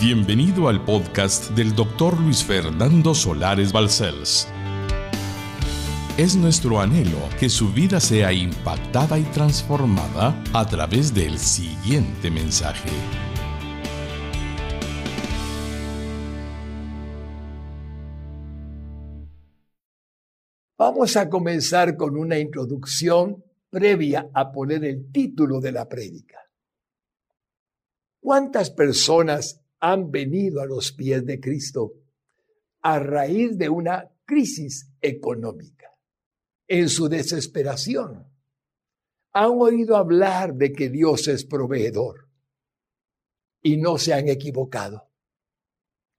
Bienvenido al podcast del doctor Luis Fernando Solares Balcells. Es nuestro anhelo que su vida sea impactada y transformada a través del siguiente mensaje. Vamos a comenzar con una introducción previa a poner el título de la prédica. ¿Cuántas personas han venido a los pies de Cristo a raíz de una crisis económica? En su desesperación, han oído hablar de que Dios es proveedor y no se han equivocado.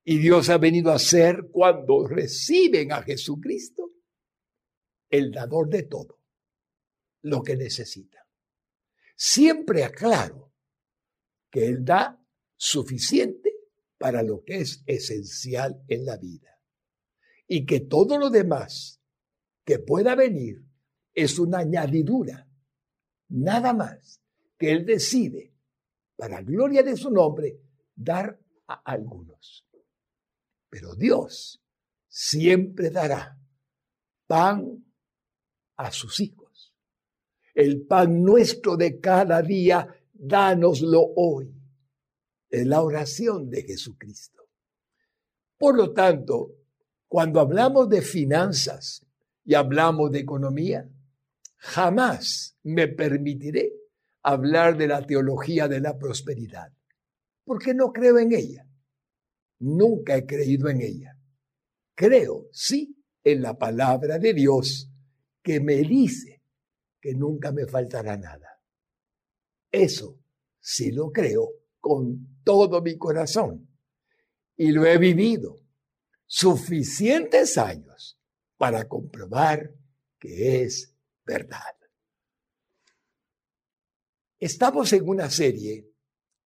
Y Dios ha venido a ser cuando reciben a Jesucristo el dador de todo lo que necesita. Siempre aclaro que Él da suficiente para lo que es esencial en la vida y que todo lo demás que pueda venir es una añadidura, nada más que Él decide, para gloria de su nombre, dar a algunos. Pero Dios siempre dará pan a sus hijos el pan nuestro de cada día, dánoslo hoy. Es la oración de Jesucristo. Por lo tanto, cuando hablamos de finanzas y hablamos de economía, jamás me permitiré hablar de la teología de la prosperidad, porque no creo en ella. Nunca he creído en ella. Creo, sí, en la palabra de Dios que me dice que nunca me faltará nada. Eso sí lo creo con todo mi corazón y lo he vivido suficientes años para comprobar que es verdad. Estamos en una serie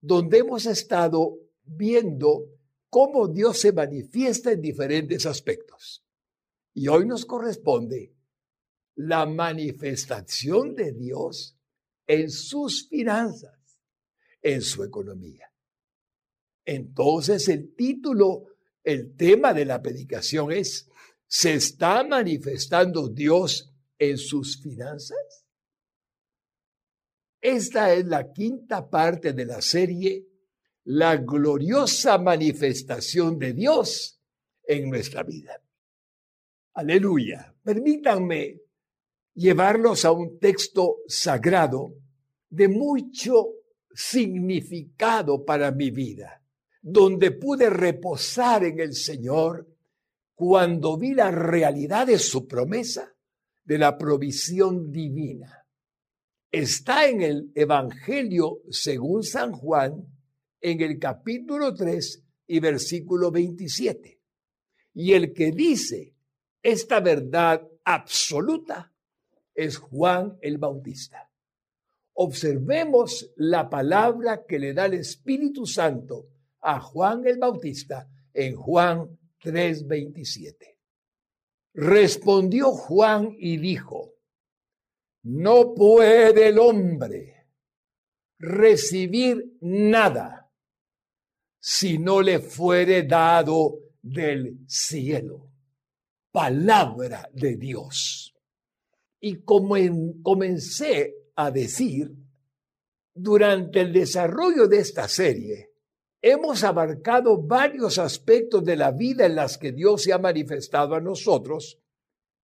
donde hemos estado viendo cómo Dios se manifiesta en diferentes aspectos. Y hoy nos corresponde la manifestación de Dios en sus finanzas, en su economía. Entonces el título, el tema de la predicación es, ¿se está manifestando Dios en sus finanzas? Esta es la quinta parte de la serie, la gloriosa manifestación de Dios en nuestra vida. Aleluya. Permítanme llevarlos a un texto sagrado de mucho significado para mi vida, donde pude reposar en el Señor cuando vi la realidad de su promesa de la provisión divina. Está en el Evangelio según San Juan, en el capítulo 3 y versículo 27. Y el que dice esta verdad absoluta es Juan el Bautista. Observemos la palabra que le da el Espíritu Santo a Juan el Bautista en Juan 3:27. Respondió Juan y dijo, no puede el hombre recibir nada si no le fuere dado del cielo. Palabra de Dios. Y como comencé a decir, durante el desarrollo de esta serie, hemos abarcado varios aspectos de la vida en las que Dios se ha manifestado a nosotros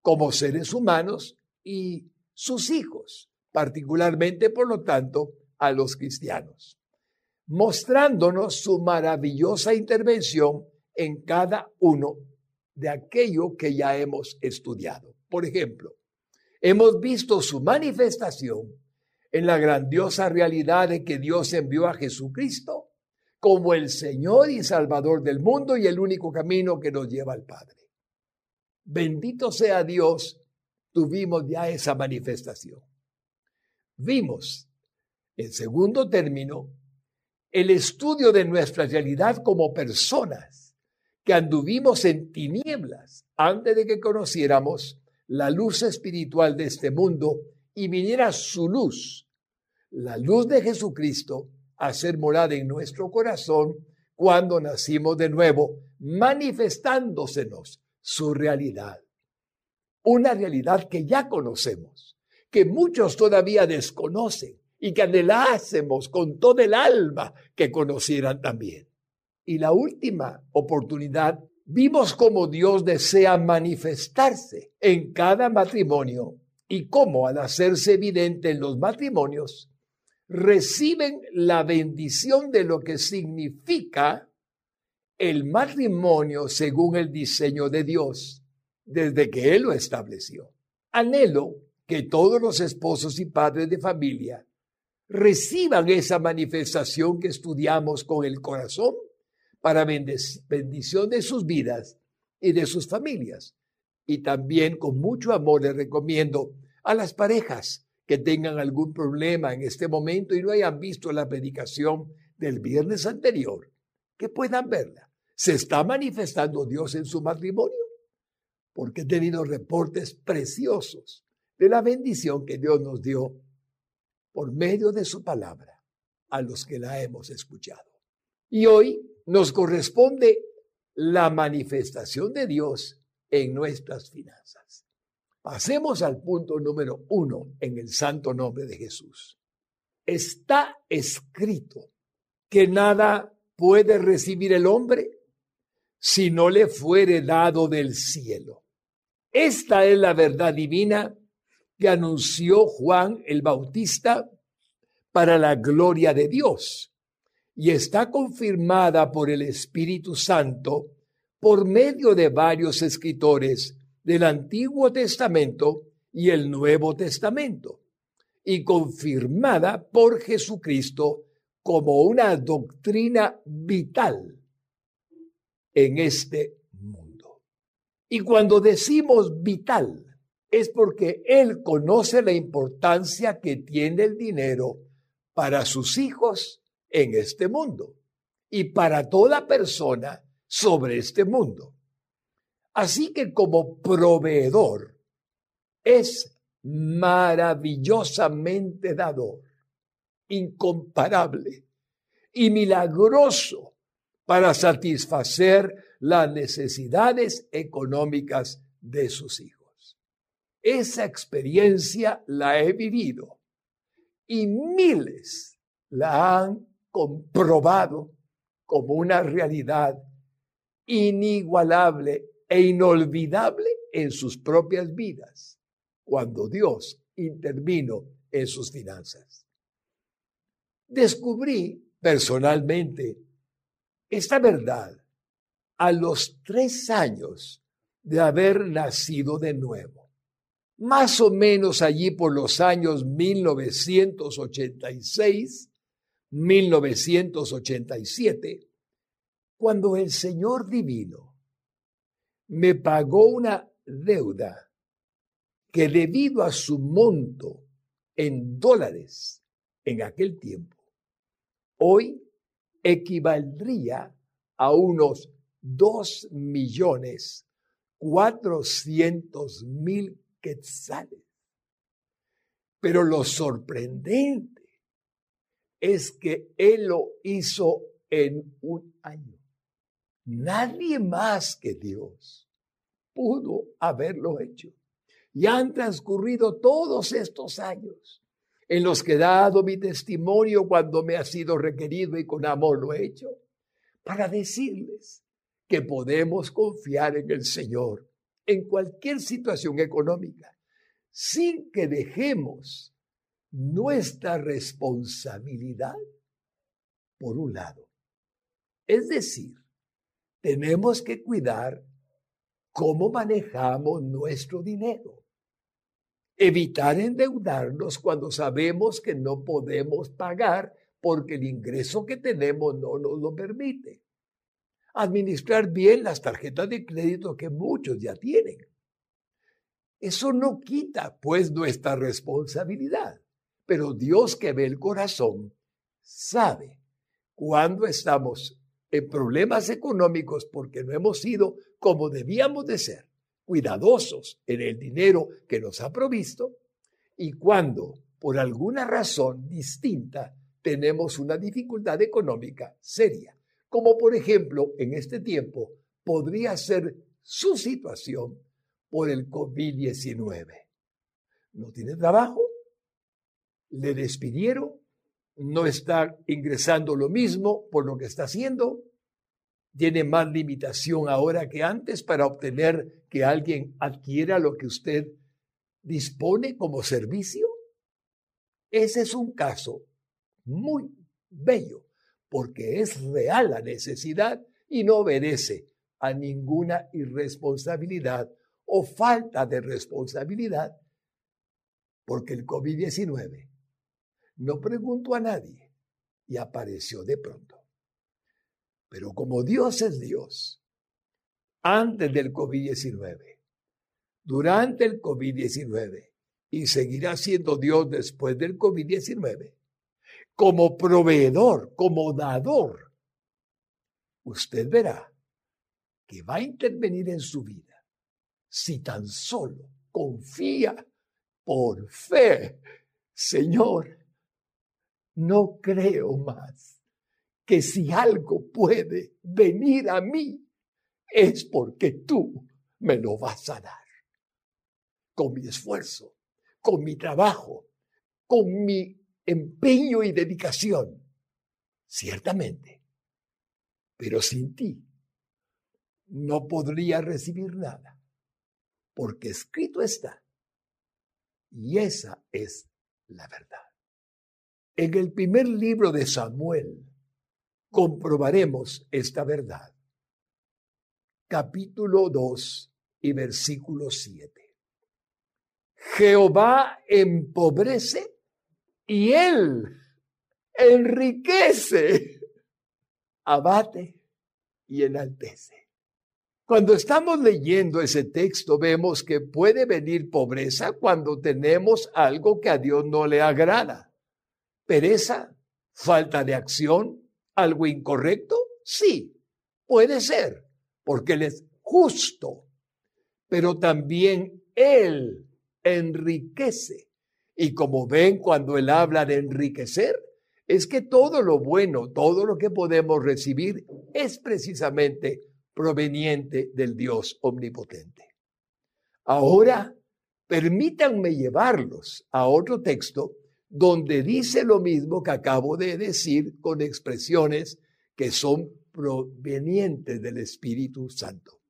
como seres humanos y sus hijos, particularmente, por lo tanto, a los cristianos, mostrándonos su maravillosa intervención en cada uno de aquello que ya hemos estudiado. Por ejemplo, hemos visto su manifestación en la grandiosa realidad de que Dios envió a Jesucristo como el Señor y Salvador del mundo y el único camino que nos lleva al Padre. Bendito sea Dios, tuvimos ya esa manifestación. Vimos, en segundo término, el estudio de nuestra realidad como personas que anduvimos en tinieblas antes de que conociéramos la luz espiritual de este mundo y viniera su luz, la luz de Jesucristo, a ser morada en nuestro corazón cuando nacimos de nuevo, manifestándosenos su realidad. Una realidad que ya conocemos, que muchos todavía desconocen y que anhelásemos con todo el alma que conocieran también. Y la última oportunidad, vimos cómo Dios desea manifestarse en cada matrimonio y cómo al hacerse evidente en los matrimonios, reciben la bendición de lo que significa el matrimonio según el diseño de Dios, desde que Él lo estableció. Anhelo que todos los esposos y padres de familia reciban esa manifestación que estudiamos con el corazón para bendición de sus vidas y de sus familias. Y también con mucho amor les recomiendo a las parejas que tengan algún problema en este momento y no hayan visto la predicación del viernes anterior, que puedan verla. ¿Se está manifestando Dios en su matrimonio? Porque he tenido reportes preciosos de la bendición que Dios nos dio por medio de su palabra a los que la hemos escuchado. Y hoy nos corresponde la manifestación de Dios en nuestras finanzas. Pasemos al punto número uno en el santo nombre de Jesús. Está escrito que nada puede recibir el hombre si no le fuere dado del cielo. Esta es la verdad divina que anunció Juan el Bautista para la gloria de Dios y está confirmada por el Espíritu Santo por medio de varios escritores del Antiguo Testamento y el Nuevo Testamento, y confirmada por Jesucristo como una doctrina vital en este mundo. Y cuando decimos vital, es porque Él conoce la importancia que tiene el dinero para sus hijos en este mundo y para toda persona sobre este mundo. Así que como proveedor es maravillosamente dador, incomparable y milagroso para satisfacer las necesidades económicas de sus hijos. Esa experiencia la he vivido y miles la han comprobado como una realidad inigualable e inolvidable en sus propias vidas cuando Dios intervino en sus finanzas. Descubrí personalmente esta verdad a los tres años de haber nacido de nuevo. Más o menos allí por los años 1986, 1987, cuando el Señor Divino me pagó una deuda que debido a su monto en dólares en aquel tiempo, hoy equivaldría a unos dos millones cuatrocientos mil quetzales. Pero lo sorprendente es que Él lo hizo en un año. Nadie más que Dios pudo haberlo hecho. Y han transcurrido todos estos años en los que he dado mi testimonio cuando me ha sido requerido y con amor lo he hecho, para decirles que podemos confiar en el Señor en cualquier situación económica, sin que dejemos nuestra responsabilidad por un lado. Es decir, tenemos que cuidar cómo manejamos nuestro dinero. Evitar endeudarnos cuando sabemos que no podemos pagar porque el ingreso que tenemos no nos lo permite. Administrar bien las tarjetas de crédito que muchos ya tienen. Eso no quita pues nuestra responsabilidad, pero Dios que ve el corazón sabe cuándo estamos en problemas económicos porque no hemos sido como debíamos de ser, cuidadosos en el dinero que nos ha provisto, y cuando por alguna razón distinta tenemos una dificultad económica seria, como por ejemplo en este tiempo podría ser su situación por el COVID-19. No tiene trabajo, le despidieron, no está ingresando lo mismo por lo que está haciendo, tiene más limitación ahora que antes para obtener que alguien adquiera lo que usted dispone como servicio. Ese es un caso muy bello porque es real la necesidad y no obedece a ninguna irresponsabilidad o falta de responsabilidad, porque el COVID-19 no preguntó a nadie y apareció de pronto. Pero como Dios es Dios, antes del COVID-19, durante el COVID-19 y seguirá siendo Dios después del COVID-19, como proveedor, como dador, usted verá que va a intervenir en su vida si tan solo confía por fe. Señor, no creo más que si algo puede venir a mí es porque tú me lo vas a dar. Con mi esfuerzo, con mi trabajo, con mi empeño y dedicación, ciertamente. Pero sin ti no podría recibir nada porque escrito está. Y esa es la verdad. En el primer libro de Samuel comprobaremos esta verdad. Capítulo 2 y versículo 7. Jehová empobrece y él enriquece, abate y enaltece. Cuando estamos leyendo ese texto vemos que puede venir pobreza cuando tenemos algo que a Dios no le agrada. Pereza, falta de acción, algo incorrecto, sí, puede ser, porque Él es justo, pero también Él enriquece. Y como ven cuando Él habla de enriquecer, es que todo lo bueno, todo lo que podemos recibir es precisamente proveniente del Dios omnipotente. Ahora, permítanme llevarlos a otro texto donde dice lo mismo que acabo de decir con expresiones que son provenientes del Espíritu Santo.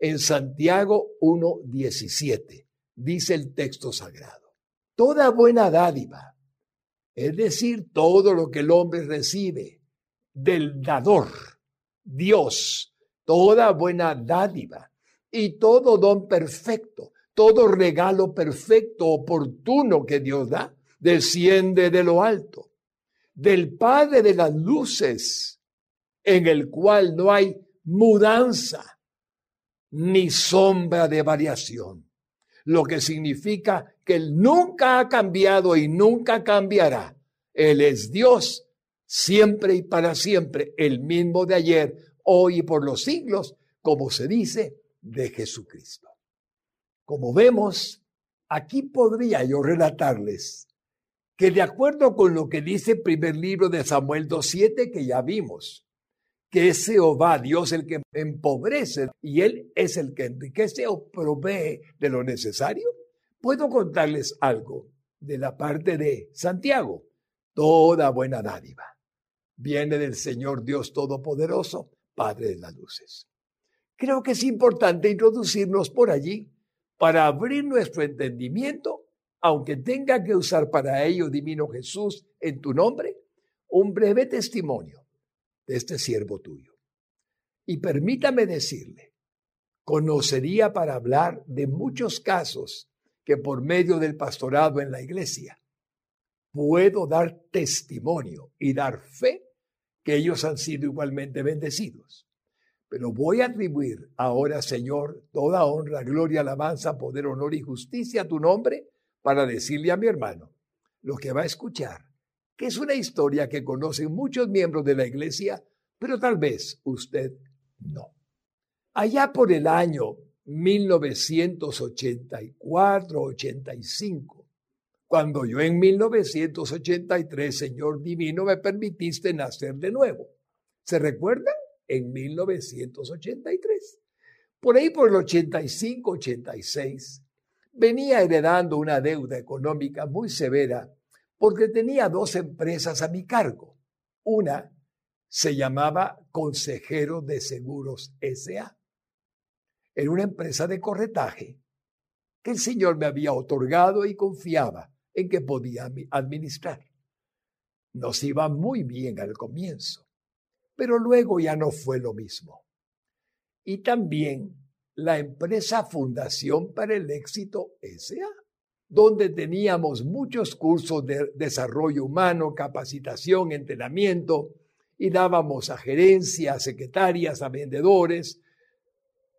En Santiago 1.17 dice el texto sagrado, toda buena dádiva, es decir, todo lo que el hombre recibe del dador, Dios, toda buena dádiva y todo don perfecto, todo regalo perfecto, oportuno que Dios da, desciende de lo alto, del Padre de las luces, en el cual no hay mudanza ni sombra de variación, lo que significa que Él nunca ha cambiado y nunca cambiará. Él es Dios siempre y para siempre, el mismo de ayer, hoy y por los siglos, como se dice, de Jesucristo. Como vemos, aquí podría yo relatarles que de acuerdo con lo que dice el primer libro de Samuel 2.7 que ya vimos, que es Jehová, Dios el que empobrece y Él es el que enriquece o provee de lo necesario, puedo contarles algo de la parte de Santiago. Toda buena dádiva viene del Señor Dios Todopoderoso, Padre de las Luces. Creo que es importante introducirnos por allí para abrir nuestro entendimiento, aunque tenga que usar para ello, Divino Jesús, en tu nombre, un breve testimonio de este siervo tuyo. Y permítame decirle, conocería para hablar de muchos casos que por medio del pastorado en la iglesia puedo dar testimonio y dar fe que ellos han sido igualmente bendecidos. Pero voy a atribuir ahora, Señor, toda honra, gloria, alabanza, poder, honor y justicia a tu nombre para decirle a mi hermano lo que va a escuchar, que es una historia que conocen muchos miembros de la iglesia, pero tal vez usted no. Allá por el año 1984-85, cuando yo en 1983, Señor Divino, me permitiste nacer de nuevo. ¿Se recuerdan? En 1983. Por ahí por el 85-86 venía heredando una deuda económica muy severa porque tenía dos empresas a mi cargo. Una se llamaba Consejero de Seguros SA. Era una empresa de corretaje que el Señor me había otorgado y confiaba en que podía administrar. Nos iba muy bien al comienzo, pero luego ya no fue lo mismo. Y también la empresa Fundación para el Éxito SA, donde teníamos muchos cursos de desarrollo humano, capacitación, entrenamiento, y dábamos a gerencias, secretarias, a vendedores,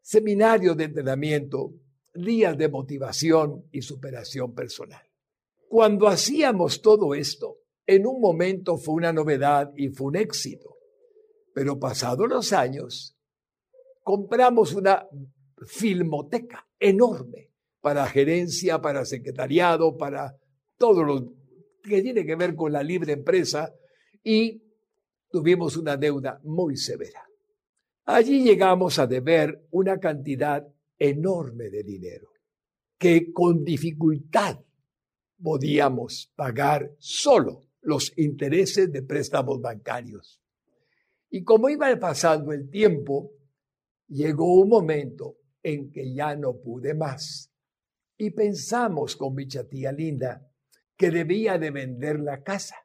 seminarios de entrenamiento, días de motivación y superación personal. Cuando hacíamos todo esto, en un momento fue una novedad y fue un éxito, pero pasados los años, compramos una filmoteca enorme para gerencia, para secretariado, para todo lo que tiene que ver con la libre empresa y tuvimos una deuda muy severa. Allí llegamos a deber una cantidad enorme de dinero que con dificultad podíamos pagar solo los intereses de préstamos bancarios. Y como iba pasando el tiempo, llegó un momento en que ya no pude más. Y pensamos con mi tía linda que debía de vender la casa,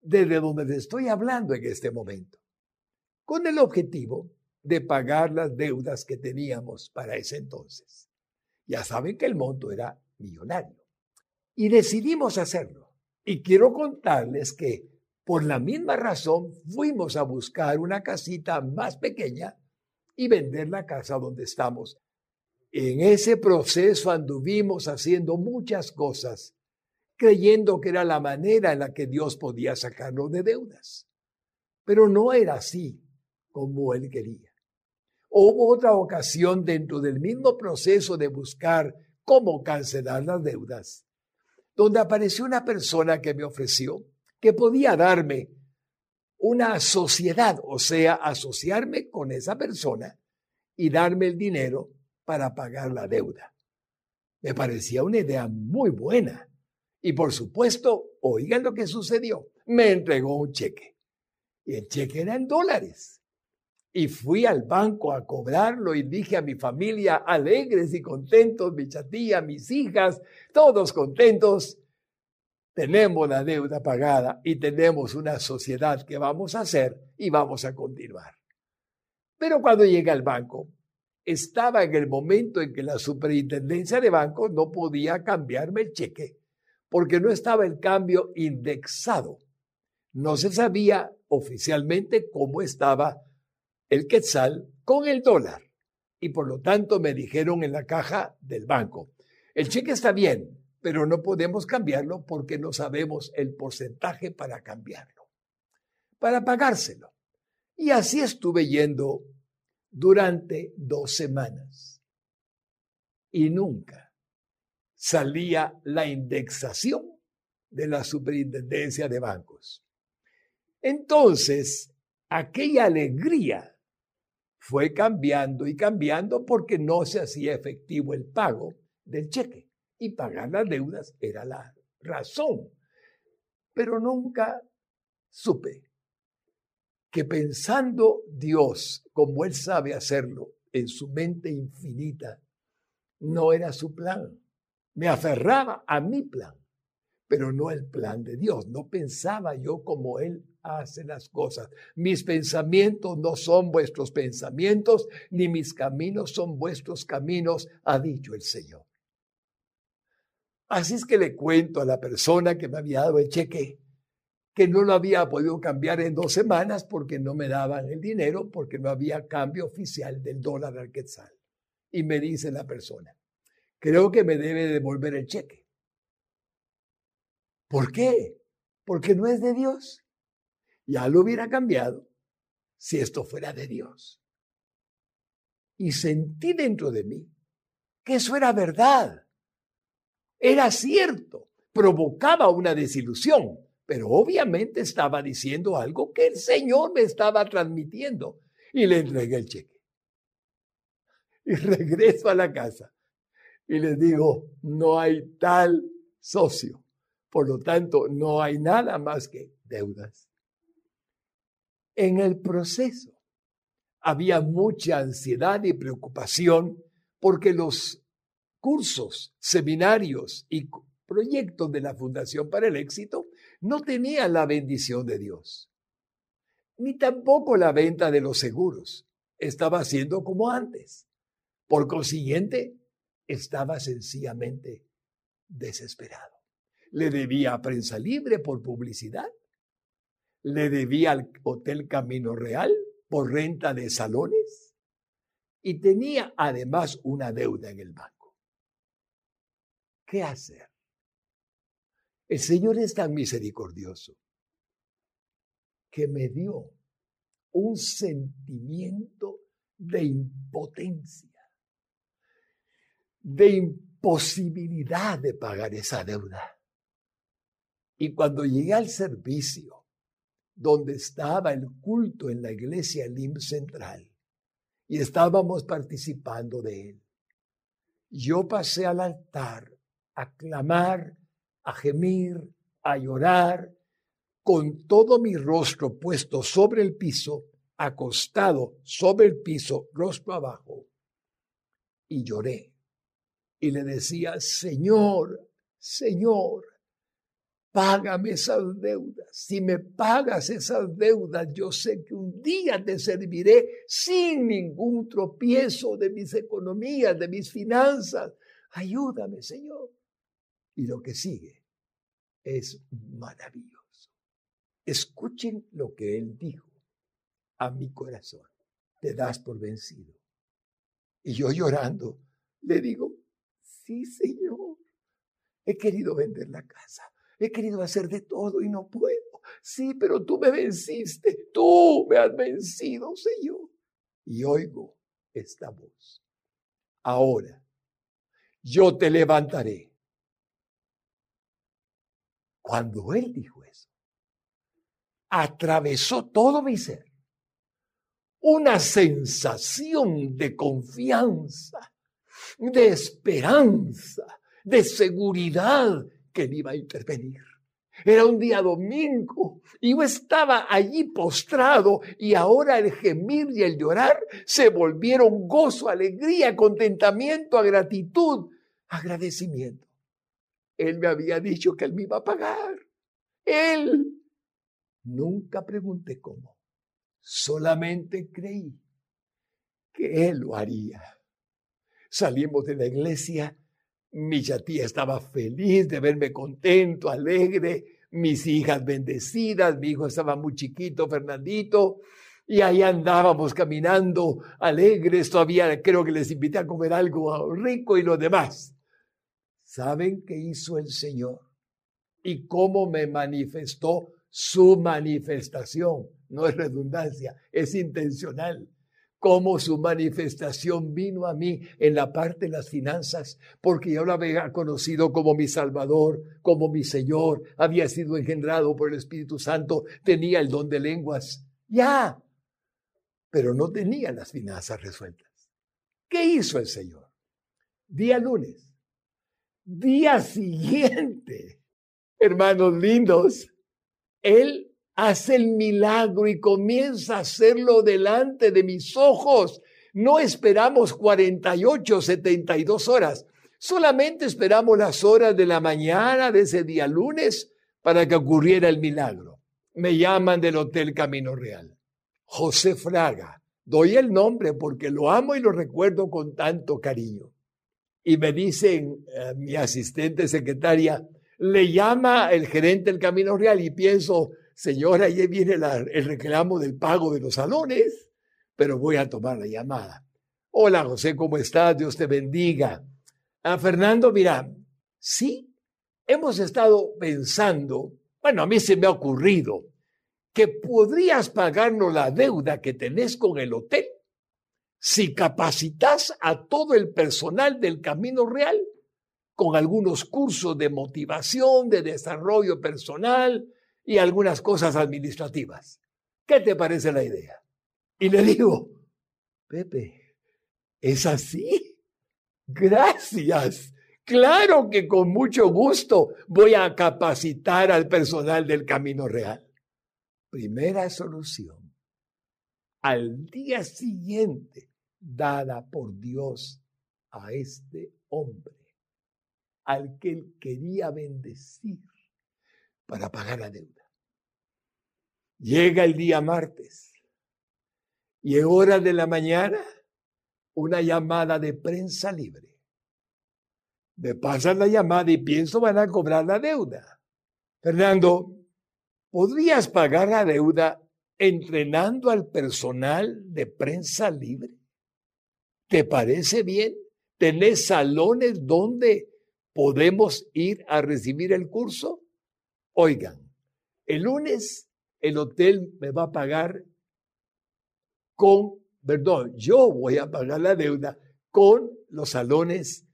desde donde le estoy hablando en este momento, con el objetivo de pagar las deudas que teníamos para ese entonces. Ya saben que el monto era millonario. Y decidimos hacerlo. Y quiero contarles que por la misma razón fuimos a buscar una casita más pequeña y vender la casa donde estamos. En ese proceso anduvimos haciendo muchas cosas, creyendo que era la manera en la que Dios podía sacarnos de deudas. Pero no era así como Él quería. Hubo otra ocasión dentro del mismo proceso de buscar cómo cancelar las deudas, donde apareció una persona que me ofreció que podía darme una sociedad, o sea, asociarme con esa persona y darme el dinero para pagar la deuda. Me parecía una idea muy buena. Y por supuesto, oigan lo que sucedió. Me entregó un cheque. Y el cheque era en dólares. Y fui al banco a cobrarlo y dije a mi familia, alegres y contentos, mi chatía, mis hijas, todos contentos, tenemos la deuda pagada y tenemos una sociedad que vamos a hacer y vamos a continuar. Pero cuando llegué al banco, estaba en el momento en que la superintendencia de bancos no podía cambiarme el cheque, porque no estaba el cambio indexado. No se sabía oficialmente cómo estaba el quetzal con el dólar. Y por lo tanto me dijeron en la caja del banco, el cheque está bien, pero no podemos cambiarlo porque no sabemos el porcentaje para cambiarlo, para pagárselo. Y así estuve yendo durante dos semanas. Y nunca salía la indexación de la superintendencia de bancos. Entonces, aquella alegría fue cambiando y cambiando porque no se hacía efectivo el pago del cheque y pagar las deudas era la razón. Pero nunca supe que pensando Dios como Él sabe hacerlo en su mente infinita, no era su plan. Me aferraba a mi plan, pero no el plan de Dios. No pensaba yo como Él hace las cosas. Mis pensamientos no son vuestros pensamientos, ni mis caminos son vuestros caminos, ha dicho el Señor. Así es que le cuento a la persona que me había dado el cheque que no lo había podido cambiar en dos semanas porque no me daban el dinero, porque no había cambio oficial del dólar al quetzal. Y me dice la persona, creo que me debe devolver el cheque. ¿Por qué? Porque no es de Dios. Ya lo hubiera cambiado si esto fuera de Dios. Y sentí dentro de mí que eso era verdad era cierto, provocaba una desilusión, pero obviamente estaba diciendo algo que el Señor me estaba transmitiendo y le entregué el cheque. Y regreso a la casa y les digo, no hay tal socio. Por lo tanto, no hay nada más que deudas. En el proceso había mucha ansiedad y preocupación porque los cursos, seminarios y proyectos de la Fundación para el Éxito no tenían la bendición de Dios, ni tampoco la venta de los seguros. Estaba haciendo como antes. Por consiguiente, estaba sencillamente desesperado. Le debía a Prensa Libre por publicidad, le debía al Hotel Camino Real por renta de salones y tenía además una deuda en el banco. ¿Qué hacer? El Señor es tan misericordioso que me dio un sentimiento de impotencia, de imposibilidad de pagar esa deuda. Y cuando llegué al servicio, donde estaba el culto en la iglesia Lim Central, y estábamos participando de él, yo pasé al altar a clamar a gemir, a llorar, con todo mi rostro puesto sobre el piso, acostado sobre el piso, rostro abajo, y lloré. Y le decía, Señor, Señor, págame esas deudas. Si me pagas esas deudas, yo sé que un día te serviré sin ningún tropiezo de mis economías, de mis finanzas. Ayúdame, Señor. Y lo que sigue es maravilloso. Escuchen lo que él dijo a mi corazón. Te das por vencido. Y yo llorando le digo, sí, Señor, he querido vender la casa, he querido hacer de todo y no puedo. Sí, pero tú me venciste, tú me has vencido, Señor. Y oigo esta voz. Ahora, yo te levantaré cuando él dijo eso, atravesó todo mi ser una sensación de confianza, de esperanza, de seguridad que él iba a intervenir. Era un día domingo y yo estaba allí postrado y ahora el gemir y el llorar se volvieron gozo, alegría, contentamiento, gratitud, agradecimiento. Él me había dicho que él me iba a pagar. Él. Nunca pregunté cómo. Solamente creí que él lo haría. Salimos de la iglesia. Mi tía estaba feliz de verme contento, alegre. Mis hijas bendecidas. Mi hijo estaba muy chiquito, Fernandito. Y ahí andábamos caminando alegres. Todavía creo que les invité a comer algo rico y lo demás. ¿Saben qué hizo el Señor? Y cómo me manifestó su manifestación. No es redundancia, es intencional. Cómo su manifestación vino a mí en la parte de las finanzas, porque yo lo había conocido como mi Salvador, como mi Señor, había sido engendrado por el Espíritu Santo, tenía el don de lenguas. Ya, pero no tenía las finanzas resueltas. ¿Qué hizo el Señor? Día lunes día siguiente, hermanos lindos, Él hace el milagro y comienza a hacerlo delante de mis ojos. No esperamos 48, 72 horas. Solamente esperamos las horas de la mañana de ese día lunes para que ocurriera el milagro. Me llaman del Hotel Camino Real. José Fraga. Doy el nombre porque lo amo y lo recuerdo con tanto cariño y me dicen, eh, mi asistente secretaria, le llama el gerente del Camino Real y pienso, señora, ahí viene el reclamo del pago de los salones, pero voy a tomar la llamada. Hola José, ¿cómo estás? Dios te bendiga. A ah, Fernando, mira, sí, hemos estado pensando, bueno, a mí se me ha ocurrido que podrías pagarnos la deuda que tenés con el hotel si capacitas a todo el personal del camino real con algunos cursos de motivación, de desarrollo personal y algunas cosas administrativas. ¿Qué te parece la idea? Y le digo, Pepe, ¿es así? Gracias. Claro que con mucho gusto voy a capacitar al personal del Camino Real. Primera solución. Al día siguiente, dada por Dios a este hombre, al que él quería bendecir para pagar la deuda. Llega el día martes y en hora de la mañana una llamada de prensa libre. Me pasan la llamada y pienso van a cobrar la deuda. Fernando, ¿podrías pagar la deuda entrenando al personal de prensa libre? ¿Te parece bien? ¿Tenés salones donde podemos ir a recibir el curso? Oigan, el lunes el hotel me va a pagar con, perdón, yo voy a pagar la deuda con los salones,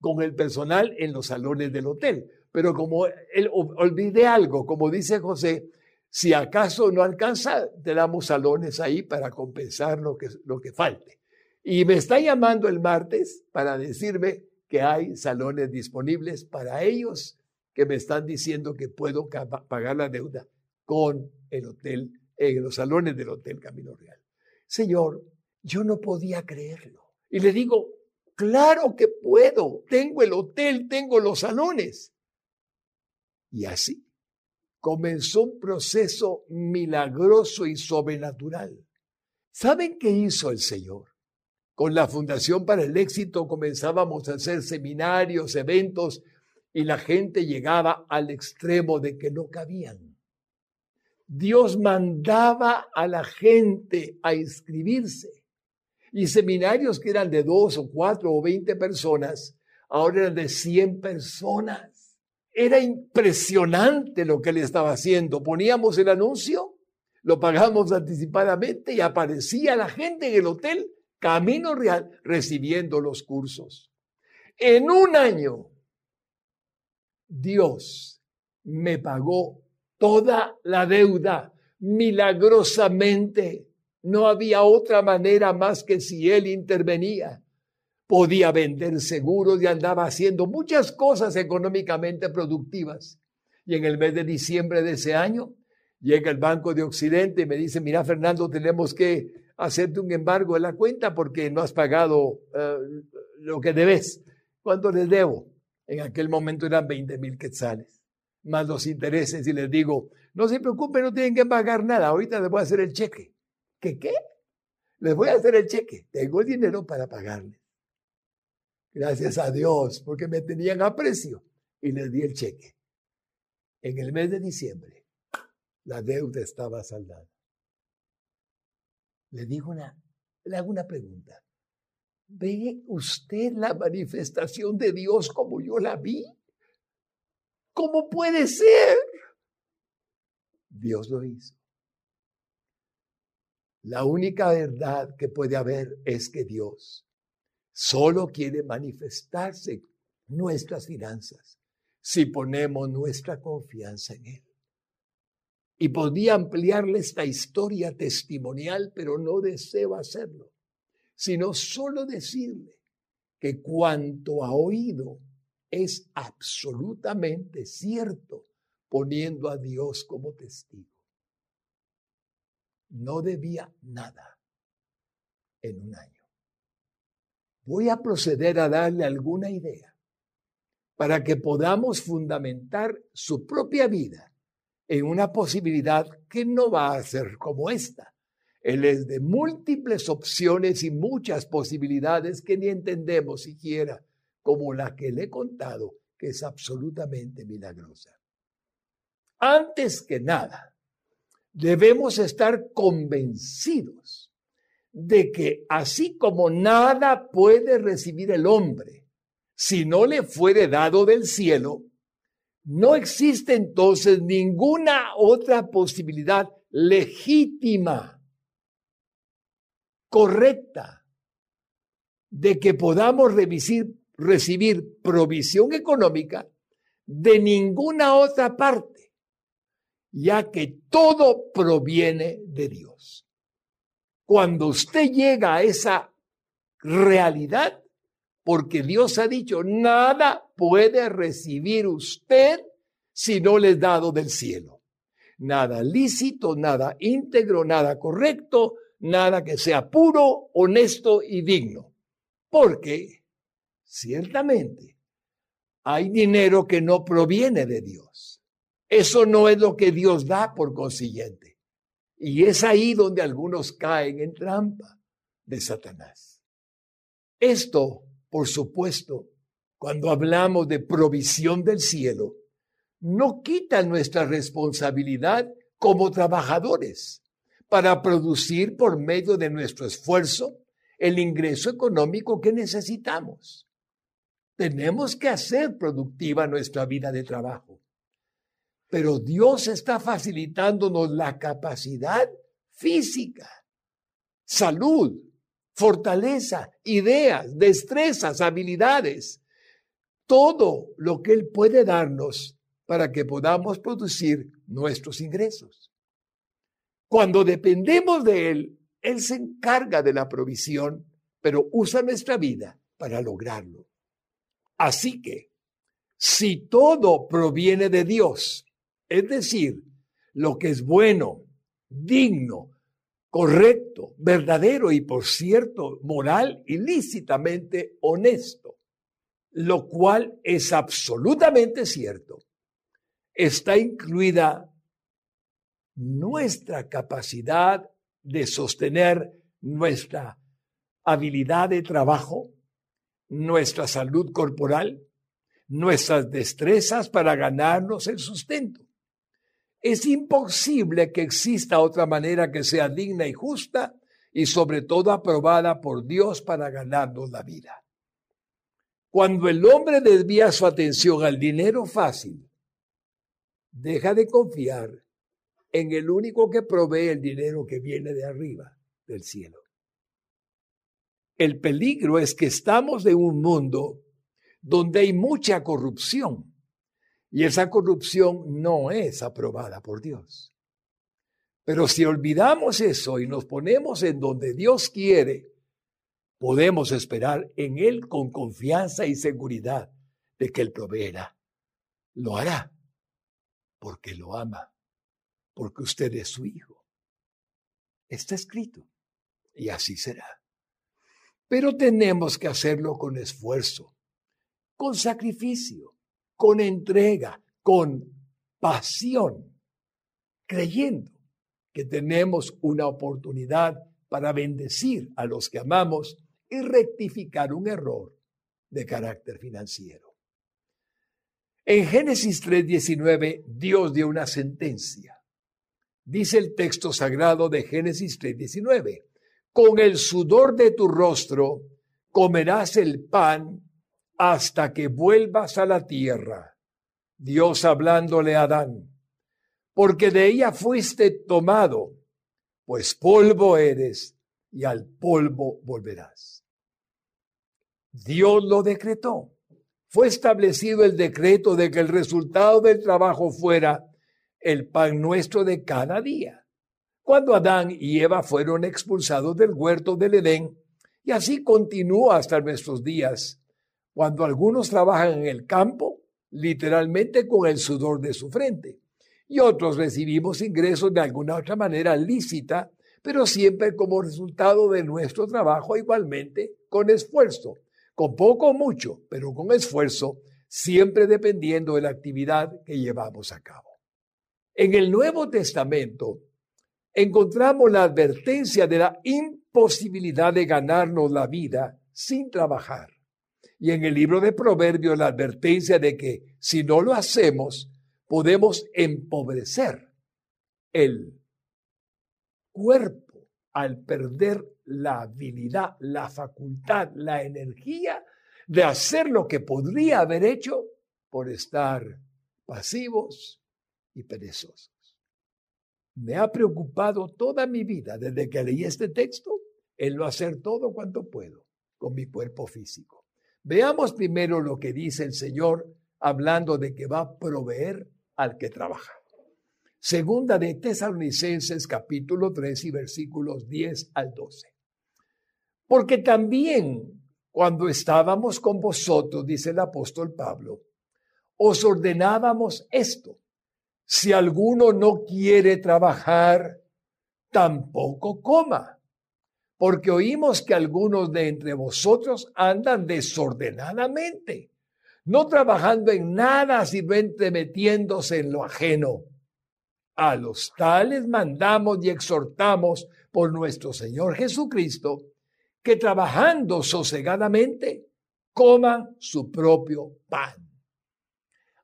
con el personal en los salones del hotel. Pero como él, olvide algo, como dice José, si acaso no alcanza, te damos salones ahí para compensar lo que, lo que falte. Y me está llamando el martes para decirme que hay salones disponibles para ellos que me están diciendo que puedo pagar la deuda con el hotel, en los salones del Hotel Camino Real. Señor, yo no podía creerlo. Y le digo, claro que puedo, tengo el hotel, tengo los salones. Y así comenzó un proceso milagroso y sobrenatural. ¿Saben qué hizo el Señor? Con la Fundación para el Éxito comenzábamos a hacer seminarios, eventos, y la gente llegaba al extremo de que no cabían. Dios mandaba a la gente a inscribirse. Y seminarios que eran de dos o cuatro o veinte personas, ahora eran de cien personas. Era impresionante lo que él estaba haciendo. Poníamos el anuncio, lo pagamos anticipadamente y aparecía la gente en el hotel Camino Real recibiendo los cursos. En un año, Dios me pagó toda la deuda milagrosamente. No había otra manera más que si él intervenía. Podía vender seguros y andaba haciendo muchas cosas económicamente productivas. Y en el mes de diciembre de ese año, llega el Banco de Occidente y me dice, mira Fernando, tenemos que hacerte un embargo de la cuenta porque no has pagado eh, lo que debes. ¿Cuánto les debo? En aquel momento eran 20 mil quetzales más los intereses y les digo, no se preocupen, no tienen que pagar nada, ahorita les voy a hacer el cheque. ¿Qué qué? Les voy a hacer el cheque, tengo el dinero para pagarles. Gracias a Dios, porque me tenían a precio y les di el cheque. En el mes de diciembre, la deuda estaba saldada. Le digo una, le hago una pregunta. ¿Ve usted la manifestación de Dios como yo la vi? ¿Cómo puede ser? Dios lo hizo. La única verdad que puede haber es que Dios solo quiere manifestarse nuestras finanzas si ponemos nuestra confianza en Él. Y podía ampliarle esta historia testimonial, pero no deseo hacerlo, sino solo decirle que cuanto ha oído es absolutamente cierto poniendo a Dios como testigo. No debía nada en un año. Voy a proceder a darle alguna idea para que podamos fundamentar su propia vida en una posibilidad que no va a ser como esta. Él es de múltiples opciones y muchas posibilidades que ni entendemos siquiera como la que le he contado, que es absolutamente milagrosa. Antes que nada, debemos estar convencidos de que así como nada puede recibir el hombre si no le fuere dado del cielo, no existe entonces ninguna otra posibilidad legítima, correcta, de que podamos recibir provisión económica de ninguna otra parte. ya que todo proviene de Dios. Cuando usted llega a esa realidad, porque Dios ha dicho, nada puede recibir usted si no le es dado del cielo. Nada lícito, nada íntegro, nada correcto, nada que sea puro, honesto y digno. Porque, ciertamente, hay dinero que no proviene de Dios. Eso no es lo que Dios da por consiguiente. Y es ahí donde algunos caen en trampa de Satanás. Esto, por supuesto, cuando hablamos de provisión del cielo, no quita nuestra responsabilidad como trabajadores para producir por medio de nuestro esfuerzo el ingreso económico que necesitamos. Tenemos que hacer productiva nuestra vida de trabajo. Pero Dios está facilitándonos la capacidad física, salud, fortaleza, ideas, destrezas, habilidades, todo lo que Él puede darnos para que podamos producir nuestros ingresos. Cuando dependemos de Él, Él se encarga de la provisión, pero usa nuestra vida para lograrlo. Así que, si todo proviene de Dios, es decir, lo que es bueno, digno, correcto, verdadero y, por cierto, moral y lícitamente honesto, lo cual es absolutamente cierto, está incluida nuestra capacidad de sostener nuestra habilidad de trabajo, nuestra salud corporal, nuestras destrezas para ganarnos el sustento. Es imposible que exista otra manera que sea digna y justa y sobre todo aprobada por Dios para ganarnos la vida. Cuando el hombre desvía su atención al dinero fácil, deja de confiar en el único que provee el dinero que viene de arriba, del cielo. El peligro es que estamos en un mundo donde hay mucha corrupción y esa corrupción no es aprobada por Dios. Pero si olvidamos eso y nos ponemos en donde Dios quiere, podemos esperar en Él con confianza y seguridad de que Él proveerá. Lo hará porque lo ama porque usted es su hijo. Está escrito y así será. Pero tenemos que hacerlo con esfuerzo, con sacrificio, con entrega, con pasión, creyendo que tenemos una oportunidad para bendecir a los que amamos y rectificar un error de carácter financiero. En Génesis 3:19 Dios dio una sentencia Dice el texto sagrado de Génesis 3:19, con el sudor de tu rostro comerás el pan hasta que vuelvas a la tierra. Dios hablándole a Adán, porque de ella fuiste tomado, pues polvo eres y al polvo volverás. Dios lo decretó. Fue establecido el decreto de que el resultado del trabajo fuera el pan nuestro de cada día. Cuando Adán y Eva fueron expulsados del huerto del Edén, y así continúa hasta nuestros días, cuando algunos trabajan en el campo, literalmente con el sudor de su frente, y otros recibimos ingresos de alguna otra manera lícita, pero siempre como resultado de nuestro trabajo igualmente con esfuerzo, con poco o mucho, pero con esfuerzo, siempre dependiendo de la actividad que llevamos a cabo. En el Nuevo Testamento encontramos la advertencia de la imposibilidad de ganarnos la vida sin trabajar. Y en el libro de Proverbios la advertencia de que si no lo hacemos, podemos empobrecer el cuerpo al perder la habilidad, la facultad, la energía de hacer lo que podría haber hecho por estar pasivos, y perezosos. Me ha preocupado toda mi vida desde que leí este texto en lo hacer todo cuanto puedo con mi cuerpo físico. Veamos primero lo que dice el Señor hablando de que va a proveer al que trabaja. Segunda de Tesalonicenses capítulo 3 y versículos 10 al 12. Porque también cuando estábamos con vosotros, dice el apóstol Pablo, os ordenábamos esto. Si alguno no quiere trabajar, tampoco coma, porque oímos que algunos de entre vosotros andan desordenadamente, no trabajando en nada, sino metiéndose en lo ajeno a los tales mandamos y exhortamos por nuestro Señor Jesucristo que trabajando sosegadamente coman su propio pan.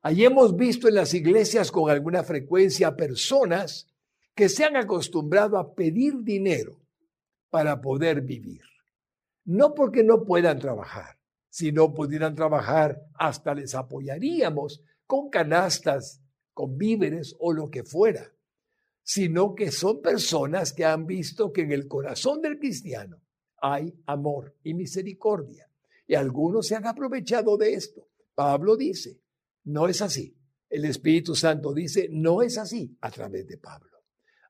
Allí hemos visto en las iglesias con alguna frecuencia personas que se han acostumbrado a pedir dinero para poder vivir. No porque no puedan trabajar. Si no pudieran trabajar, hasta les apoyaríamos con canastas con víveres o lo que fuera, sino que son personas que han visto que en el corazón del cristiano hay amor y misericordia. Y algunos se han aprovechado de esto. Pablo dice, no es así. El Espíritu Santo dice, no es así a través de Pablo.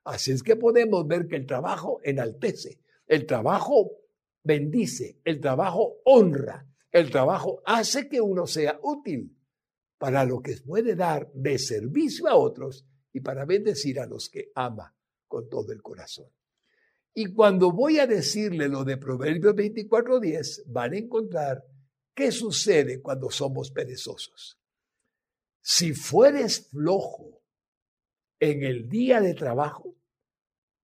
Así es que podemos ver que el trabajo enaltece, el trabajo bendice, el trabajo honra, el trabajo hace que uno sea útil para lo que puede dar de servicio a otros y para bendecir a los que ama con todo el corazón. Y cuando voy a decirle lo de Proverbios 24:10, van a encontrar qué sucede cuando somos perezosos. Si fueres flojo en el día de trabajo,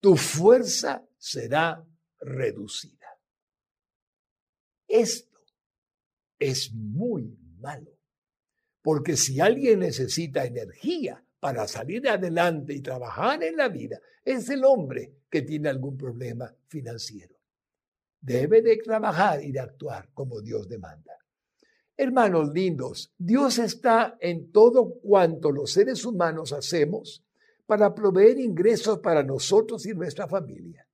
tu fuerza será reducida. Esto es muy malo. Porque si alguien necesita energía para salir adelante y trabajar en la vida, es el hombre que tiene algún problema financiero. Debe de trabajar y de actuar como Dios demanda. Hermanos lindos, Dios está en todo cuanto los seres humanos hacemos para proveer ingresos para nosotros y nuestra familia.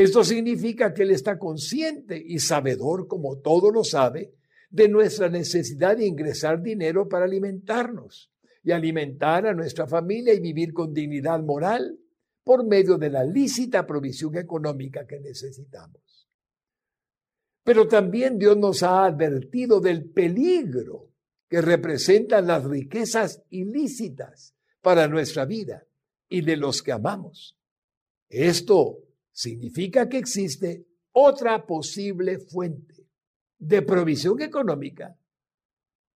Esto significa que Él está consciente y sabedor, como todo lo sabe, de nuestra necesidad de ingresar dinero para alimentarnos y alimentar a nuestra familia y vivir con dignidad moral por medio de la lícita provisión económica que necesitamos. Pero también Dios nos ha advertido del peligro que representan las riquezas ilícitas para nuestra vida y de los que amamos. Esto significa que existe otra posible fuente de provisión económica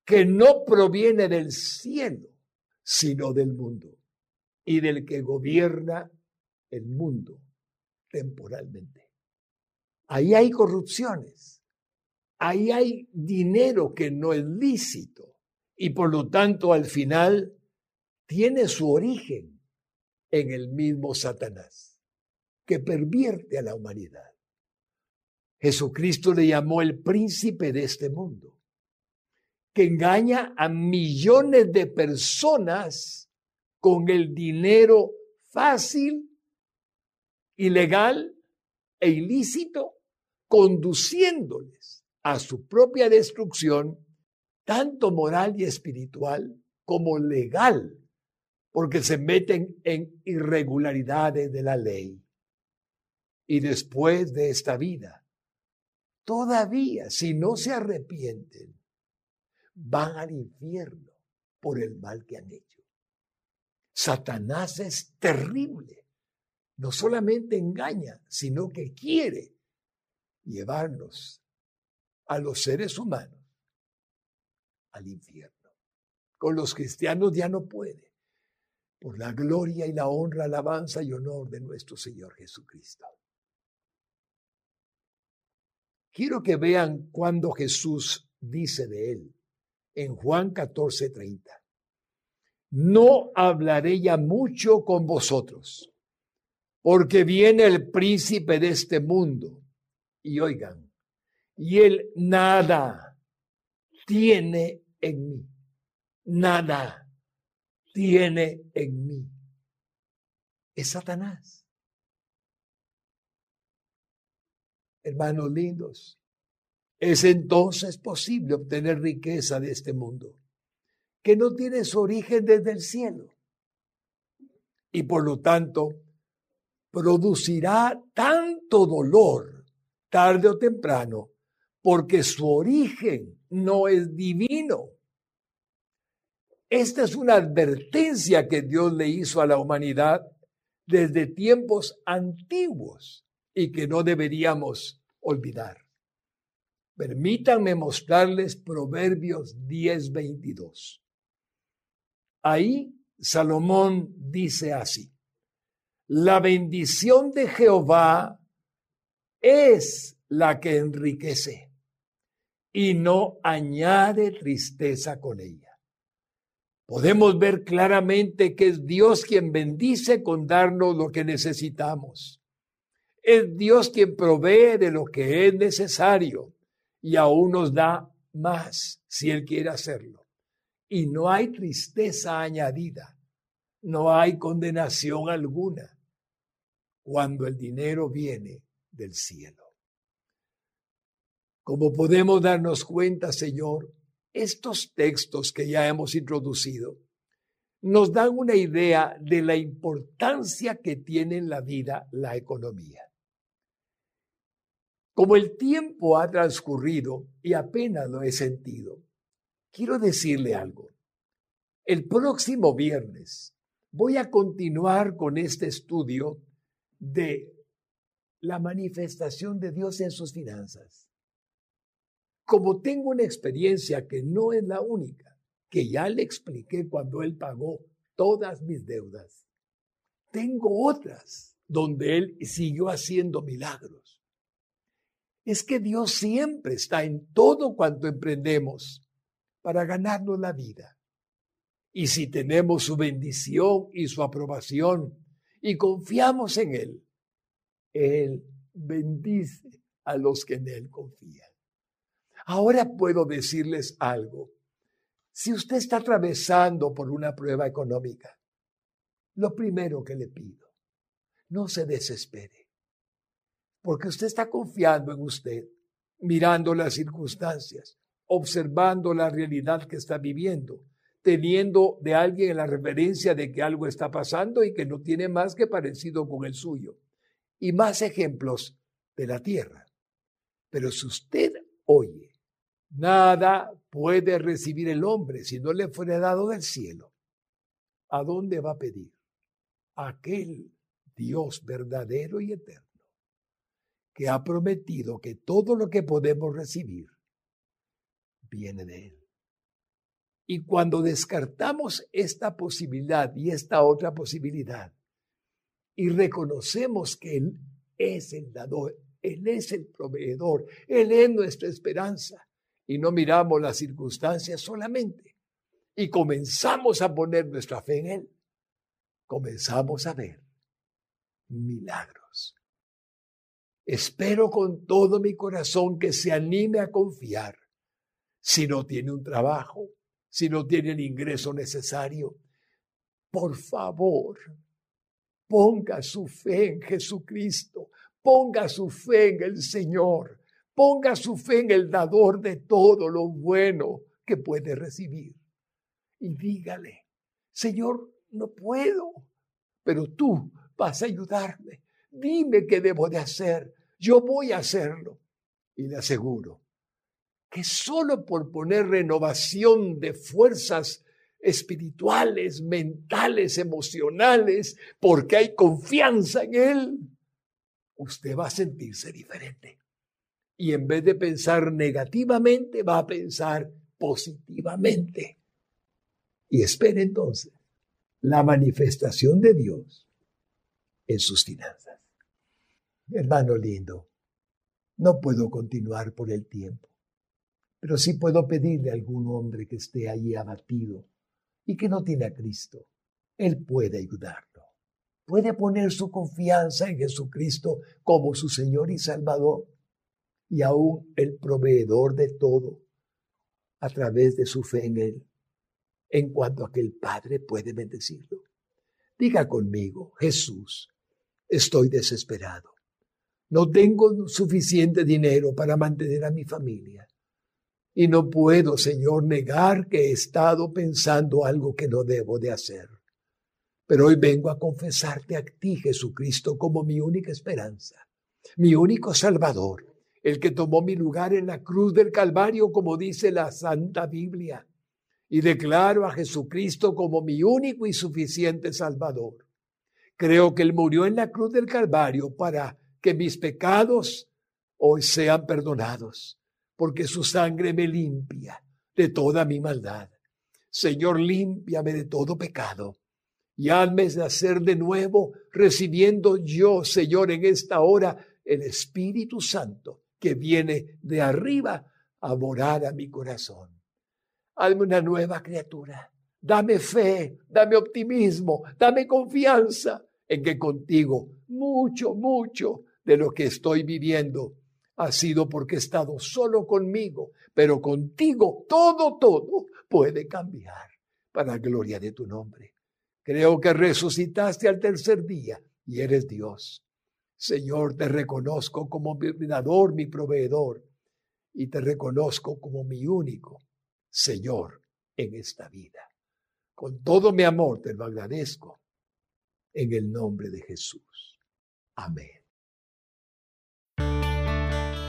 que no proviene del cielo, sino del mundo y del que gobierna el mundo temporalmente. Ahí hay corrupciones, ahí hay dinero que no es lícito y por lo tanto al final tiene su origen en el mismo Satanás, que pervierte a la humanidad. Jesucristo le llamó el príncipe de este mundo, que engaña a millones de personas con el dinero fácil, ilegal e ilícito, conduciéndoles a su propia destrucción, tanto moral y espiritual como legal, porque se meten en irregularidades de la ley. Y después de esta vida, todavía, si no se arrepienten, van al infierno por el mal que han hecho. Satanás es terrible. No solamente engaña, sino que quiere llevarnos a los seres humanos al infierno. Con los cristianos ya no puede, por la gloria y la honra, alabanza y honor de nuestro Señor Jesucristo. Quiero que vean cuando Jesús dice de él en Juan 14, 30. No hablaré ya mucho con vosotros, porque viene el príncipe de este mundo. Y oigan, y él nada tiene en mí, nada tiene en mí. Es Satanás. Hermanos lindos, es entonces posible obtener riqueza de este mundo, que no tiene su origen desde el cielo, y por lo tanto producirá tanto dolor tarde o temprano porque su origen no es divino. Esta es una advertencia que Dios le hizo a la humanidad desde tiempos antiguos y que no deberíamos olvidar. Permítanme mostrarles Proverbios 10:22. Ahí Salomón dice así, la bendición de Jehová es la que enriquece y no añade tristeza con ella. Podemos ver claramente que es Dios quien bendice con darnos lo que necesitamos. Es Dios quien provee de lo que es necesario y aún nos da más si Él quiere hacerlo. Y no hay tristeza añadida, no hay condenación alguna cuando el dinero viene del cielo. Como podemos darnos cuenta, Señor, estos textos que ya hemos introducido nos dan una idea de la importancia que tiene en la vida la economía. Como el tiempo ha transcurrido y apenas lo he sentido, quiero decirle algo. El próximo viernes voy a continuar con este estudio de la manifestación de Dios en sus finanzas. Como tengo una experiencia que no es la única, que ya le expliqué cuando Él pagó todas mis deudas, tengo otras donde Él siguió haciendo milagros. Es que Dios siempre está en todo cuanto emprendemos para ganarnos la vida. Y si tenemos su bendición y su aprobación y confiamos en Él, Él bendice a los que en Él confían. Ahora puedo decirles algo. Si usted está atravesando por una prueba económica, lo primero que le pido, no se desespere, porque usted está confiando en usted, mirando las circunstancias, observando la realidad que está viviendo, teniendo de alguien la referencia de que algo está pasando y que no tiene más que parecido con el suyo, y más ejemplos de la tierra. Pero si usted oye Nada puede recibir el hombre si no le fuera dado del cielo. ¿A dónde va a pedir? Aquel Dios verdadero y eterno que ha prometido que todo lo que podemos recibir viene de Él. Y cuando descartamos esta posibilidad y esta otra posibilidad y reconocemos que Él es el dador, Él es el proveedor, Él es nuestra esperanza, y no miramos las circunstancias solamente y comenzamos a poner nuestra fe en Él, comenzamos a ver milagros. Espero con todo mi corazón que se anime a confiar. Si no tiene un trabajo, si no tiene el ingreso necesario, por favor, ponga su fe en Jesucristo, ponga su fe en el Señor Ponga su fe en el dador de todo lo bueno que puede recibir. Y dígale, Señor, no puedo, pero tú vas a ayudarme. Dime qué debo de hacer. Yo voy a hacerlo. Y le aseguro que solo por poner renovación de fuerzas espirituales, mentales, emocionales, porque hay confianza en Él, usted va a sentirse diferente y en vez de pensar negativamente, va a pensar positivamente. Y espere entonces la manifestación de Dios en sus finanzas. Hermano lindo, no puedo continuar por el tiempo, pero sí puedo pedirle a algún hombre que esté allí abatido y que no tiene a Cristo. Él puede ayudarlo. Puede poner su confianza en Jesucristo como su Señor y Salvador y aún el proveedor de todo a través de su fe en Él, en cuanto a que el Padre puede bendecirlo. Diga conmigo, Jesús, estoy desesperado. No tengo suficiente dinero para mantener a mi familia. Y no puedo, Señor, negar que he estado pensando algo que no debo de hacer. Pero hoy vengo a confesarte a ti, Jesucristo, como mi única esperanza, mi único Salvador, el que tomó mi lugar en la cruz del Calvario, como dice la Santa Biblia. Y declaro a Jesucristo como mi único y suficiente Salvador. Creo que Él murió en la cruz del Calvario para que mis pecados hoy sean perdonados, porque su sangre me limpia de toda mi maldad. Señor, límpiame de todo pecado y hazme nacer de nuevo, recibiendo yo, Señor, en esta hora el Espíritu Santo que viene de arriba a morar a mi corazón. Hazme una nueva criatura. Dame fe, dame optimismo, dame confianza en que contigo mucho, mucho de lo que estoy viviendo ha sido porque he estado solo conmigo, pero contigo todo, todo puede cambiar para gloria de tu nombre. Creo que resucitaste al tercer día y eres Dios. Señor, te reconozco como mi cuidador, mi proveedor, y te reconozco como mi único Señor en esta vida. Con todo mi amor te lo agradezco en el nombre de Jesús. Amén.